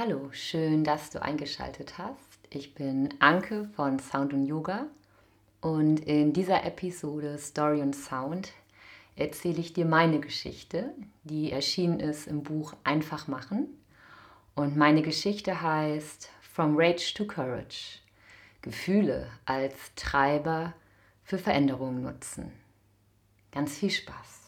Hallo, schön, dass du eingeschaltet hast. Ich bin Anke von Sound und Yoga und in dieser Episode Story und Sound erzähle ich dir meine Geschichte, die erschienen ist im Buch Einfach machen. Und meine Geschichte heißt From Rage to Courage. Gefühle als Treiber für Veränderungen nutzen. Ganz viel Spaß.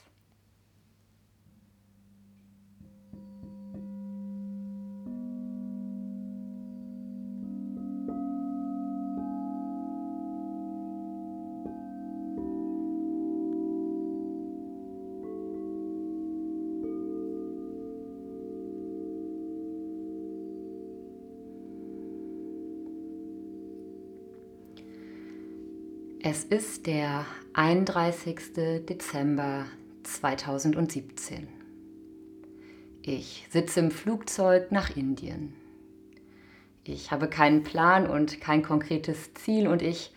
Es ist der 31. Dezember 2017. Ich sitze im Flugzeug nach Indien. Ich habe keinen Plan und kein konkretes Ziel und ich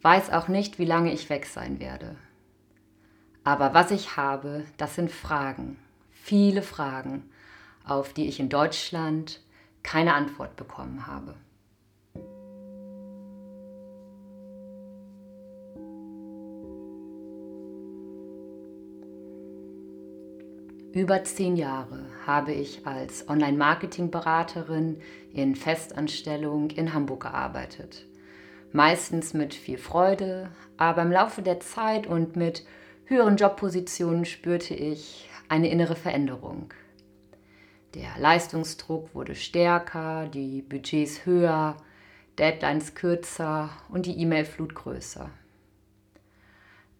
weiß auch nicht, wie lange ich weg sein werde. Aber was ich habe, das sind Fragen, viele Fragen, auf die ich in Deutschland keine Antwort bekommen habe. Über zehn Jahre habe ich als Online-Marketing-Beraterin in Festanstellung in Hamburg gearbeitet. Meistens mit viel Freude, aber im Laufe der Zeit und mit höheren Jobpositionen spürte ich eine innere Veränderung. Der Leistungsdruck wurde stärker, die Budgets höher, Deadlines kürzer und die E-Mail-Flut größer.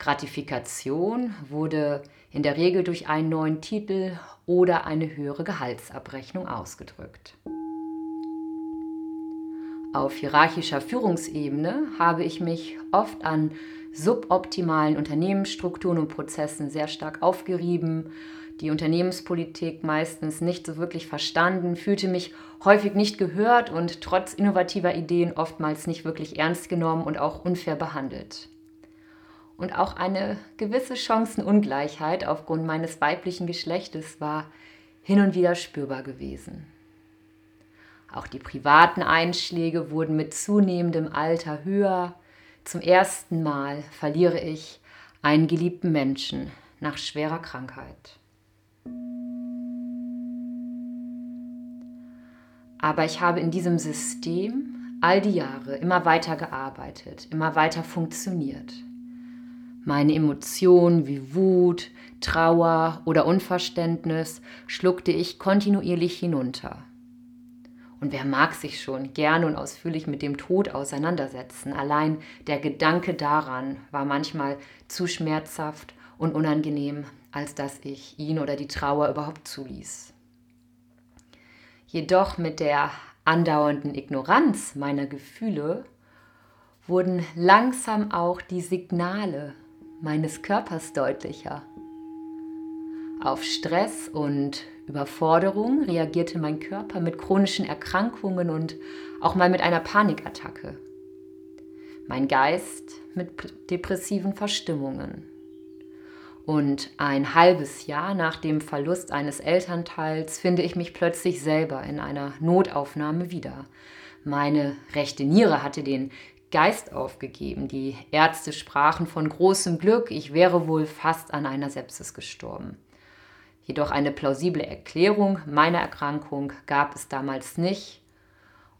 Gratifikation wurde in der Regel durch einen neuen Titel oder eine höhere Gehaltsabrechnung ausgedrückt. Auf hierarchischer Führungsebene habe ich mich oft an suboptimalen Unternehmensstrukturen und Prozessen sehr stark aufgerieben, die Unternehmenspolitik meistens nicht so wirklich verstanden, fühlte mich häufig nicht gehört und trotz innovativer Ideen oftmals nicht wirklich ernst genommen und auch unfair behandelt und auch eine gewisse Chancenungleichheit aufgrund meines weiblichen Geschlechtes war hin und wieder spürbar gewesen. Auch die privaten Einschläge wurden mit zunehmendem Alter höher. Zum ersten Mal verliere ich einen geliebten Menschen nach schwerer Krankheit. Aber ich habe in diesem System all die Jahre immer weiter gearbeitet, immer weiter funktioniert. Meine Emotionen wie Wut, Trauer oder Unverständnis schluckte ich kontinuierlich hinunter. Und wer mag sich schon gerne und ausführlich mit dem Tod auseinandersetzen? Allein der Gedanke daran war manchmal zu schmerzhaft und unangenehm, als dass ich ihn oder die Trauer überhaupt zuließ. Jedoch mit der andauernden Ignoranz meiner Gefühle wurden langsam auch die Signale meines Körpers deutlicher. Auf Stress und Überforderung reagierte mein Körper mit chronischen Erkrankungen und auch mal mit einer Panikattacke. Mein Geist mit depressiven Verstimmungen. Und ein halbes Jahr nach dem Verlust eines Elternteils finde ich mich plötzlich selber in einer Notaufnahme wieder. Meine rechte Niere hatte den Geist aufgegeben. Die Ärzte sprachen von großem Glück, ich wäre wohl fast an einer Sepsis gestorben. Jedoch eine plausible Erklärung meiner Erkrankung gab es damals nicht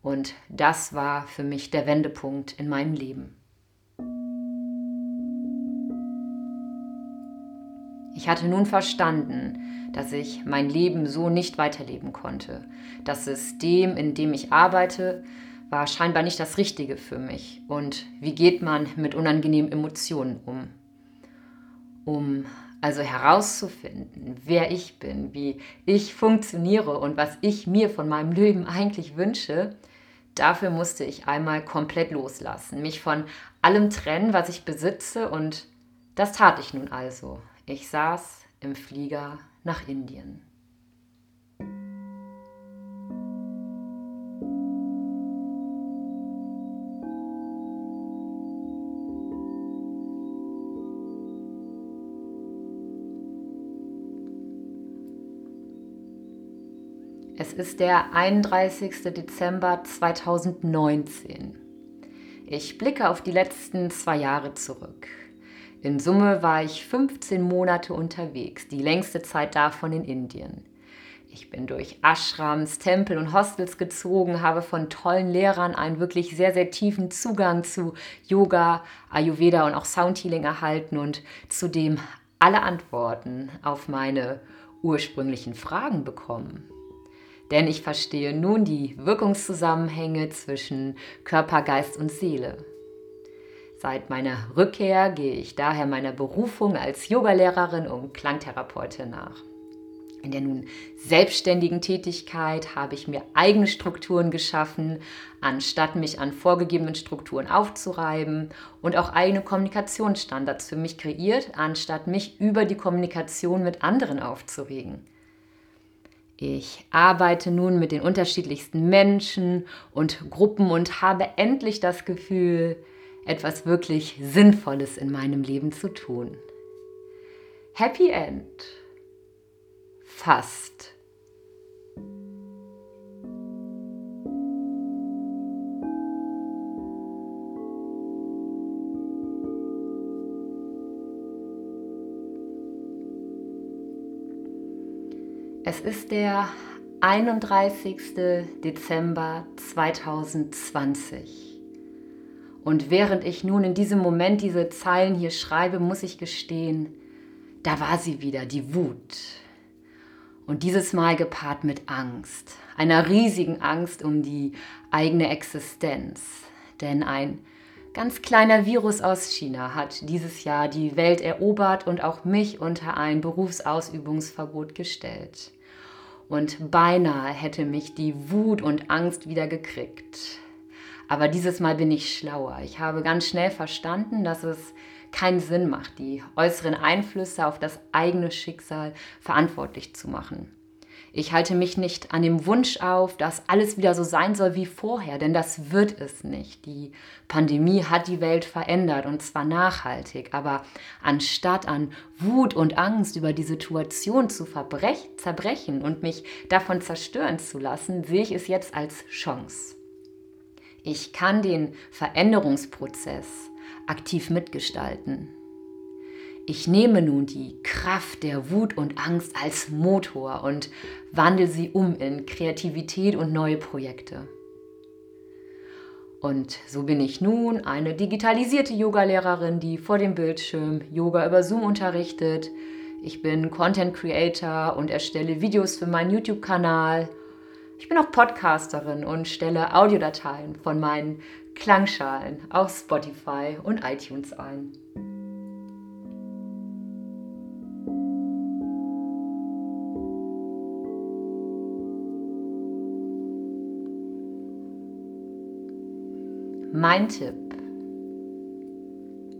und das war für mich der Wendepunkt in meinem Leben. Ich hatte nun verstanden, dass ich mein Leben so nicht weiterleben konnte. Das System, in dem ich arbeite, war scheinbar nicht das Richtige für mich. Und wie geht man mit unangenehmen Emotionen um? Um also herauszufinden, wer ich bin, wie ich funktioniere und was ich mir von meinem Leben eigentlich wünsche, dafür musste ich einmal komplett loslassen, mich von allem trennen, was ich besitze und das tat ich nun also. Ich saß im Flieger nach Indien. Es ist der 31. Dezember 2019. Ich blicke auf die letzten zwei Jahre zurück. In Summe war ich 15 Monate unterwegs, die längste Zeit davon in Indien. Ich bin durch Ashrams, Tempel und Hostels gezogen, habe von tollen Lehrern einen wirklich sehr, sehr tiefen Zugang zu Yoga, Ayurveda und auch Soundhealing erhalten und zudem alle Antworten auf meine ursprünglichen Fragen bekommen. Denn ich verstehe nun die Wirkungszusammenhänge zwischen Körper, Geist und Seele. Seit meiner Rückkehr gehe ich daher meiner Berufung als Yogalehrerin und Klangtherapeutin nach. In der nun selbstständigen Tätigkeit habe ich mir eigene Strukturen geschaffen, anstatt mich an vorgegebenen Strukturen aufzureiben und auch eigene Kommunikationsstandards für mich kreiert, anstatt mich über die Kommunikation mit anderen aufzuregen. Ich arbeite nun mit den unterschiedlichsten Menschen und Gruppen und habe endlich das Gefühl, etwas wirklich Sinnvolles in meinem Leben zu tun. Happy End fast. Es ist der 31. Dezember 2020. Und während ich nun in diesem Moment diese Zeilen hier schreibe, muss ich gestehen, da war sie wieder, die Wut. Und dieses Mal gepaart mit Angst, einer riesigen Angst um die eigene Existenz. Denn ein ganz kleiner Virus aus China hat dieses Jahr die Welt erobert und auch mich unter ein Berufsausübungsverbot gestellt. Und beinahe hätte mich die Wut und Angst wieder gekriegt. Aber dieses Mal bin ich schlauer. Ich habe ganz schnell verstanden, dass es keinen Sinn macht, die äußeren Einflüsse auf das eigene Schicksal verantwortlich zu machen. Ich halte mich nicht an dem Wunsch auf, dass alles wieder so sein soll wie vorher, denn das wird es nicht. Die Pandemie hat die Welt verändert und zwar nachhaltig, aber anstatt an Wut und Angst über die Situation zu zerbrechen und mich davon zerstören zu lassen, sehe ich es jetzt als Chance. Ich kann den Veränderungsprozess aktiv mitgestalten. Ich nehme nun die Kraft der Wut und Angst als Motor und wandle sie um in Kreativität und neue Projekte. Und so bin ich nun eine digitalisierte Yogalehrerin, die vor dem Bildschirm Yoga über Zoom unterrichtet. Ich bin Content Creator und erstelle Videos für meinen YouTube-Kanal. Ich bin auch Podcasterin und stelle Audiodateien von meinen Klangschalen auf Spotify und iTunes ein. Mein Tipp.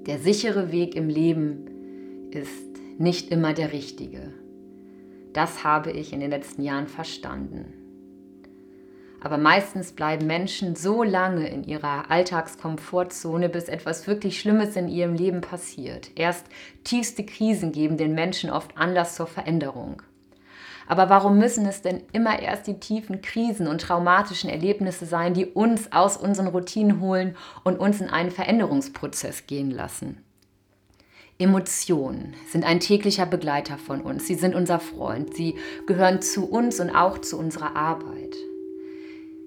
Der sichere Weg im Leben ist nicht immer der richtige. Das habe ich in den letzten Jahren verstanden. Aber meistens bleiben Menschen so lange in ihrer Alltagskomfortzone, bis etwas wirklich Schlimmes in ihrem Leben passiert. Erst tiefste Krisen geben den Menschen oft Anlass zur Veränderung. Aber warum müssen es denn immer erst die tiefen Krisen und traumatischen Erlebnisse sein, die uns aus unseren Routinen holen und uns in einen Veränderungsprozess gehen lassen? Emotionen sind ein täglicher Begleiter von uns. Sie sind unser Freund. Sie gehören zu uns und auch zu unserer Arbeit.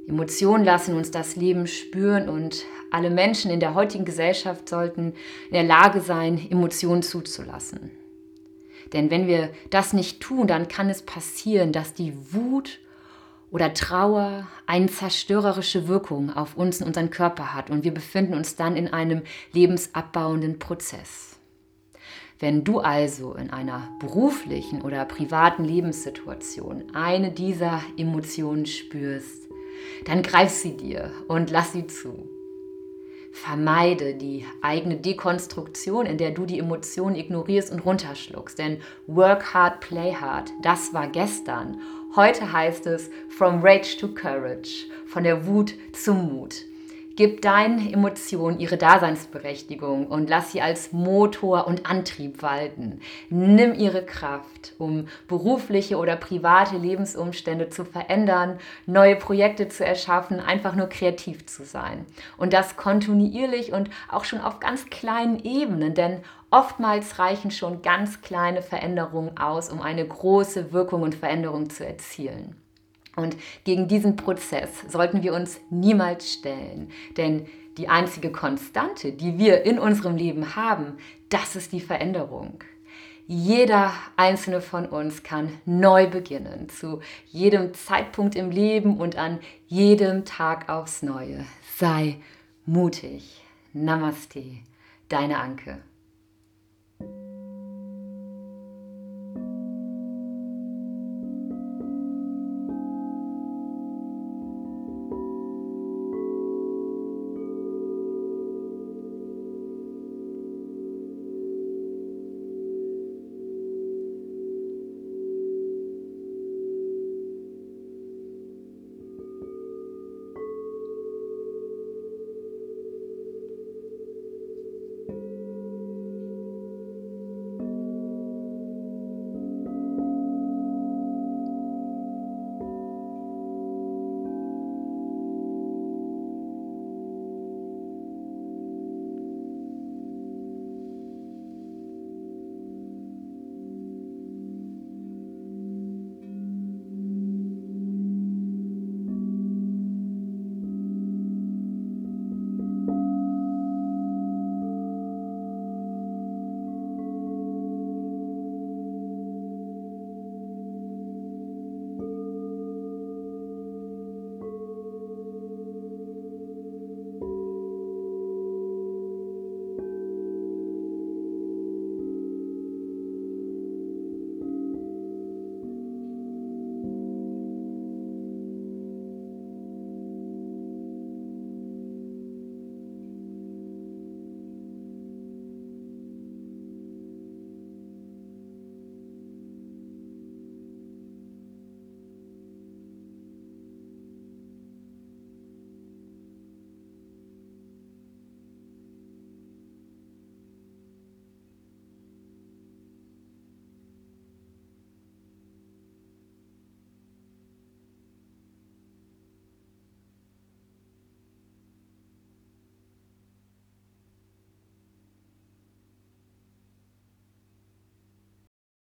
Emotionen lassen uns das Leben spüren und alle Menschen in der heutigen Gesellschaft sollten in der Lage sein, Emotionen zuzulassen. Denn wenn wir das nicht tun, dann kann es passieren, dass die Wut oder Trauer eine zerstörerische Wirkung auf uns und unseren Körper hat und wir befinden uns dann in einem lebensabbauenden Prozess. Wenn du also in einer beruflichen oder privaten Lebenssituation eine dieser Emotionen spürst, dann greif sie dir und lass sie zu. Vermeide die eigene Dekonstruktion, in der du die Emotionen ignorierst und runterschluckst. Denn work hard, play hard, das war gestern. Heute heißt es from rage to courage, von der Wut zum Mut. Gib deinen Emotionen ihre Daseinsberechtigung und lass sie als Motor und Antrieb walten. Nimm ihre Kraft, um berufliche oder private Lebensumstände zu verändern, neue Projekte zu erschaffen, einfach nur kreativ zu sein. Und das kontinuierlich und auch schon auf ganz kleinen Ebenen, denn oftmals reichen schon ganz kleine Veränderungen aus, um eine große Wirkung und Veränderung zu erzielen. Und gegen diesen Prozess sollten wir uns niemals stellen, denn die einzige Konstante, die wir in unserem Leben haben, das ist die Veränderung. Jeder einzelne von uns kann neu beginnen, zu jedem Zeitpunkt im Leben und an jedem Tag aufs Neue. Sei mutig. Namaste, deine Anke.